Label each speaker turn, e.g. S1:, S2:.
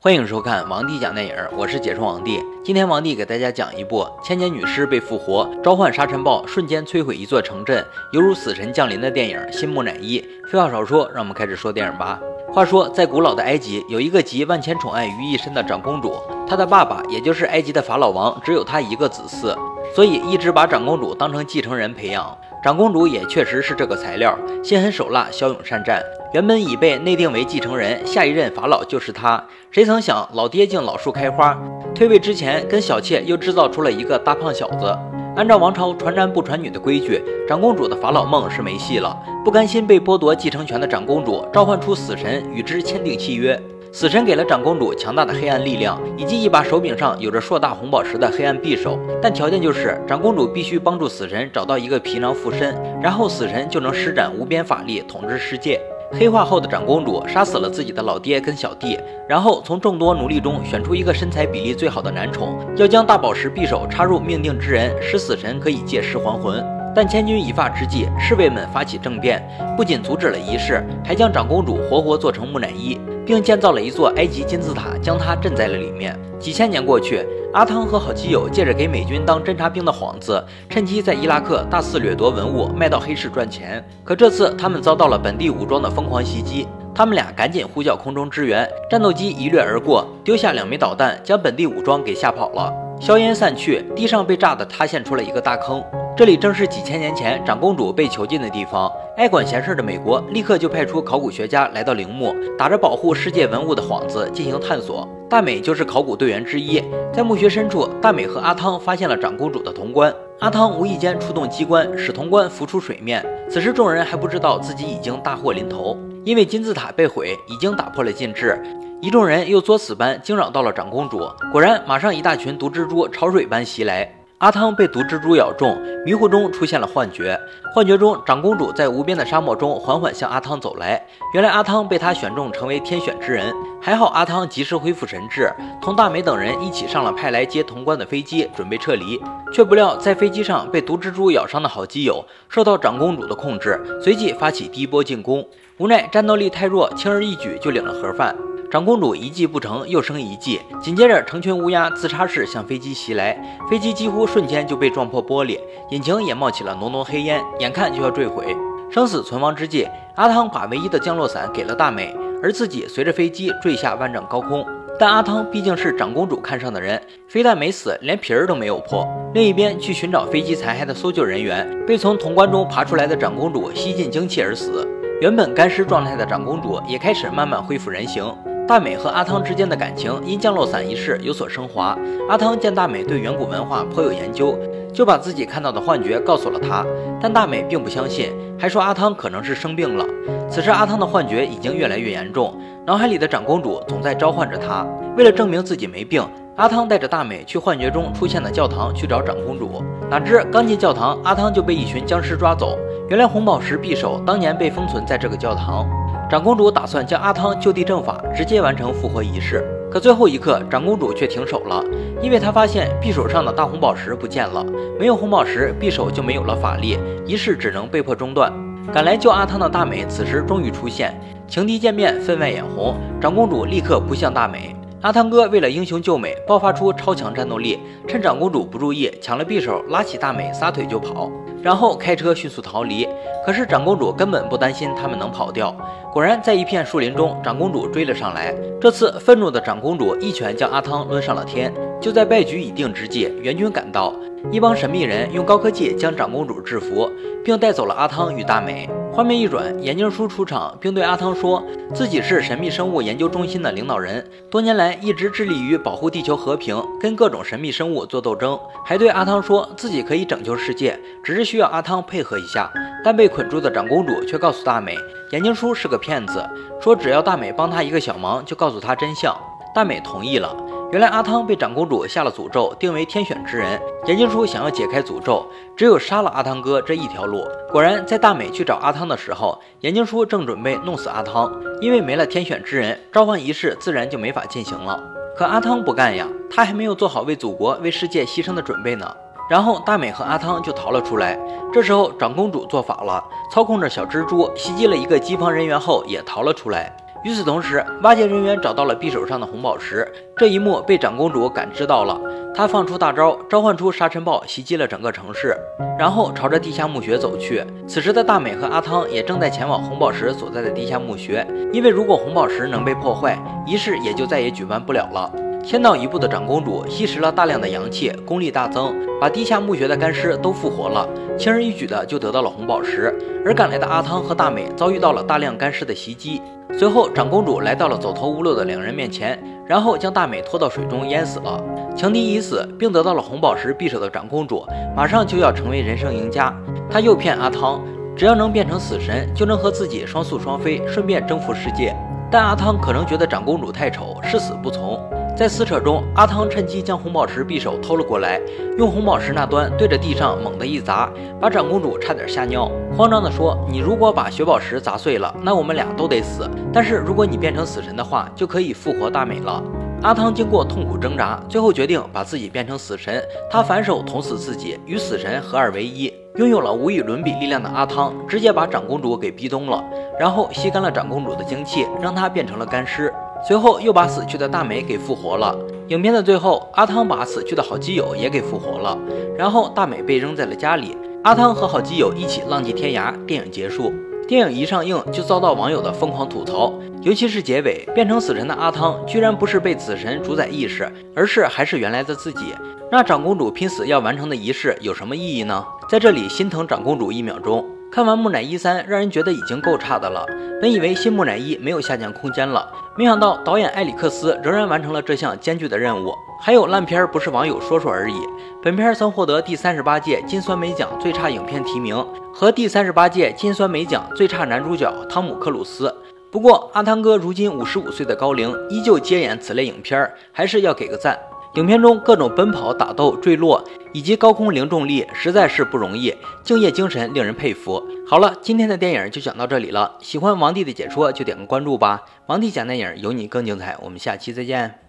S1: 欢迎收看王帝讲电影，我是解说王帝。今天王帝给大家讲一部千年女尸被复活，召唤沙尘暴，瞬间摧毁一座城镇，犹如死神降临的电影《新木乃伊》。废话少说，让我们开始说电影吧。话说，在古老的埃及，有一个集万千宠爱于一身的长公主，她的爸爸，也就是埃及的法老王，只有她一个子嗣，所以一直把长公主当成继承人培养。长公主也确实是这个材料，心狠手辣，骁勇善战。原本已被内定为继承人，下一任法老就是他。谁曾想老爹竟老树开花，退位之前跟小妾又制造出了一个大胖小子。按照王朝传男不传女的规矩，长公主的法老梦是没戏了。不甘心被剥夺继承权的长公主，召唤出死神与之签订契约。死神给了长公主强大的黑暗力量，以及一把手柄上有着硕大红宝石的黑暗匕首，但条件就是长公主必须帮助死神找到一个皮囊附身，然后死神就能施展无边法力统治世界。黑化后的长公主杀死了自己的老爹跟小弟，然后从众多奴隶中选出一个身材比例最好的男宠，要将大宝石匕首插入命定之人，使死神可以借尸还魂。但千钧一发之际，侍卫们发起政变，不仅阻止了仪式，还将长公主活活做成木乃伊，并建造了一座埃及金字塔，将她镇在了里面。几千年过去，阿汤和好基友借着给美军当侦察兵的幌子，趁机在伊拉克大肆掠夺文物，卖到黑市赚钱。可这次他们遭到了本地武装的疯狂袭击，他们俩赶紧呼叫空中支援，战斗机一掠而过，丢下两枚导弹，将本地武装给吓跑了。硝烟散去，地上被炸得塌陷出了一个大坑。这里正是几千年前长公主被囚禁的地方。爱管闲事的美国立刻就派出考古学家来到陵墓，打着保护世界文物的幌子进行探索。大美就是考古队员之一。在墓穴深处，大美和阿汤发现了长公主的铜棺。阿汤无意间触动机关，使铜棺浮出水面。此时众人还不知道自己已经大祸临头，因为金字塔被毁已经打破了禁制。一众人又作死般惊扰到了长公主，果然马上一大群毒蜘蛛潮水般袭来。阿汤被毒蜘蛛咬中，迷糊中出现了幻觉。幻觉中，长公主在无边的沙漠中缓缓向阿汤走来。原来阿汤被他选中成为天选之人，还好阿汤及时恢复神智，同大美等人一起上了派来接潼关的飞机，准备撤离。却不料在飞机上被毒蜘蛛咬伤的好基友受到长公主的控制，随即发起第一波进攻。无奈战斗力太弱，轻而易举就领了盒饭。长公主一计不成，又生一计，紧接着成群乌鸦自杀式向飞机袭来，飞机几乎瞬间就被撞破玻璃，引擎也冒起了浓浓黑烟，眼看就要坠毁。生死存亡之际，阿汤把唯一的降落伞给了大美，而自己随着飞机坠下万丈高空。但阿汤毕竟是长公主看上的人，非但没死，连皮儿都没有破。另一边去寻找飞机残骸的搜救人员，被从潼关中爬出来的长公主吸进精气而死。原本干尸状态的长公主也开始慢慢恢复人形。大美和阿汤之间的感情因降落伞一事有所升华。阿汤见大美对远古文化颇有研究，就把自己看到的幻觉告诉了她。但大美并不相信，还说阿汤可能是生病了。此时阿汤的幻觉已经越来越严重，脑海里的长公主总在召唤着他。为了证明自己没病，阿汤带着大美去幻觉中出现的教堂去找长公主。哪知刚进教堂，阿汤就被一群僵尸抓走。原来红宝石匕首当年被封存在这个教堂。长公主打算将阿汤就地正法，直接完成复活仪式。可最后一刻，长公主却停手了，因为她发现匕首上的大红宝石不见了。没有红宝石，匕首就没有了法力，仪式只能被迫中断。赶来救阿汤的大美此时终于出现，情敌见面，分外眼红。长公主立刻扑向大美。阿汤哥为了英雄救美，爆发出超强战斗力，趁长公主不注意，抢了匕首，拉起大美，撒腿就跑。然后开车迅速逃离，可是长公主根本不担心他们能跑掉。果然，在一片树林中，长公主追了上来。这次，愤怒的长公主一拳将阿汤抡上了天。就在败局已定之际，援军赶到，一帮神秘人用高科技将长公主制服，并带走了阿汤与大美。画面一转，眼镜叔出场，并对阿汤说自己是神秘生物研究中心的领导人，多年来一直致力于保护地球和平，跟各种神秘生物做斗争，还对阿汤说自己可以拯救世界，只是需要阿汤配合一下。但被捆住的长公主却告诉大美，眼镜叔是个骗子，说只要大美帮他一个小忙，就告诉他真相。大美同意了。原来阿汤被长公主下了诅咒，定为天选之人。眼镜叔想要解开诅咒，只有杀了阿汤哥这一条路。果然，在大美去找阿汤的时候，眼镜叔正准备弄死阿汤，因为没了天选之人，召唤仪式自然就没法进行了。可阿汤不干呀，他还没有做好为祖国、为世界牺牲的准备呢。然后大美和阿汤就逃了出来。这时候长公主做法了，操控着小蜘蛛袭击了一个机房人员后也逃了出来。与此同时，挖掘人员找到了匕首上的红宝石，这一幕被长公主感知到了。她放出大招，召唤出沙尘暴，袭击了整个城市，然后朝着地下墓穴走去。此时的大美和阿汤也正在前往红宝石所在的地下墓穴，因为如果红宝石能被破坏，仪式也就再也举办不了了。先到一步的长公主吸食了大量的阳气，功力大增，把地下墓穴的干尸都复活了，轻而易举的就得到了红宝石。而赶来的阿汤和大美遭遇到了大量干尸的袭击。随后，长公主来到了走投无路的两人面前，然后将大美拖到水中淹死了。强敌已死，并得到了红宝石匕首的长公主，马上就要成为人生赢家。她诱骗阿汤，只要能变成死神，就能和自己双宿双飞，顺便征服世界。但阿汤可能觉得长公主太丑，誓死不从。在撕扯中，阿汤趁机将红宝石匕首偷了过来，用红宝石那端对着地上猛地一砸，把长公主差点吓尿，慌张地说：“你如果把血宝石砸碎了，那我们俩都得死；但是如果你变成死神的话，就可以复活大美了。”阿汤经过痛苦挣扎，最后决定把自己变成死神，他反手捅死自己，与死神合二为一。拥有了无与伦比力量的阿汤，直接把长公主给逼疯了，然后吸干了长公主的精气，让她变成了干尸。随后又把死去的大美给复活了。影片的最后，阿汤把死去的好基友也给复活了，然后大美被扔在了家里，阿汤和好基友一起浪迹天涯。电影结束，电影一上映就遭到网友的疯狂吐槽，尤其是结尾变成死神的阿汤，居然不是被死神主宰意识，而是还是原来的自己。那长公主拼死要完成的仪式有什么意义呢？在这里心疼长公主一秒钟。看完木乃伊三，让人觉得已经够差的了。本以为新木乃伊没有下降空间了，没想到导演埃里克斯仍然完成了这项艰巨的任务。还有烂片不是网友说说而已。本片曾获得第三十八届金酸梅奖最差影片提名和第三十八届金酸梅奖最差男主角汤姆克鲁斯。不过阿汤哥如今五十五岁的高龄，依旧接演此类影片，还是要给个赞。影片中各种奔跑、打斗、坠落以及高空零重力，实在是不容易，敬业精神令人佩服。好了，今天的电影就讲到这里了。喜欢王帝的解说就点个关注吧。王帝讲电影，有你更精彩。我们下期再见。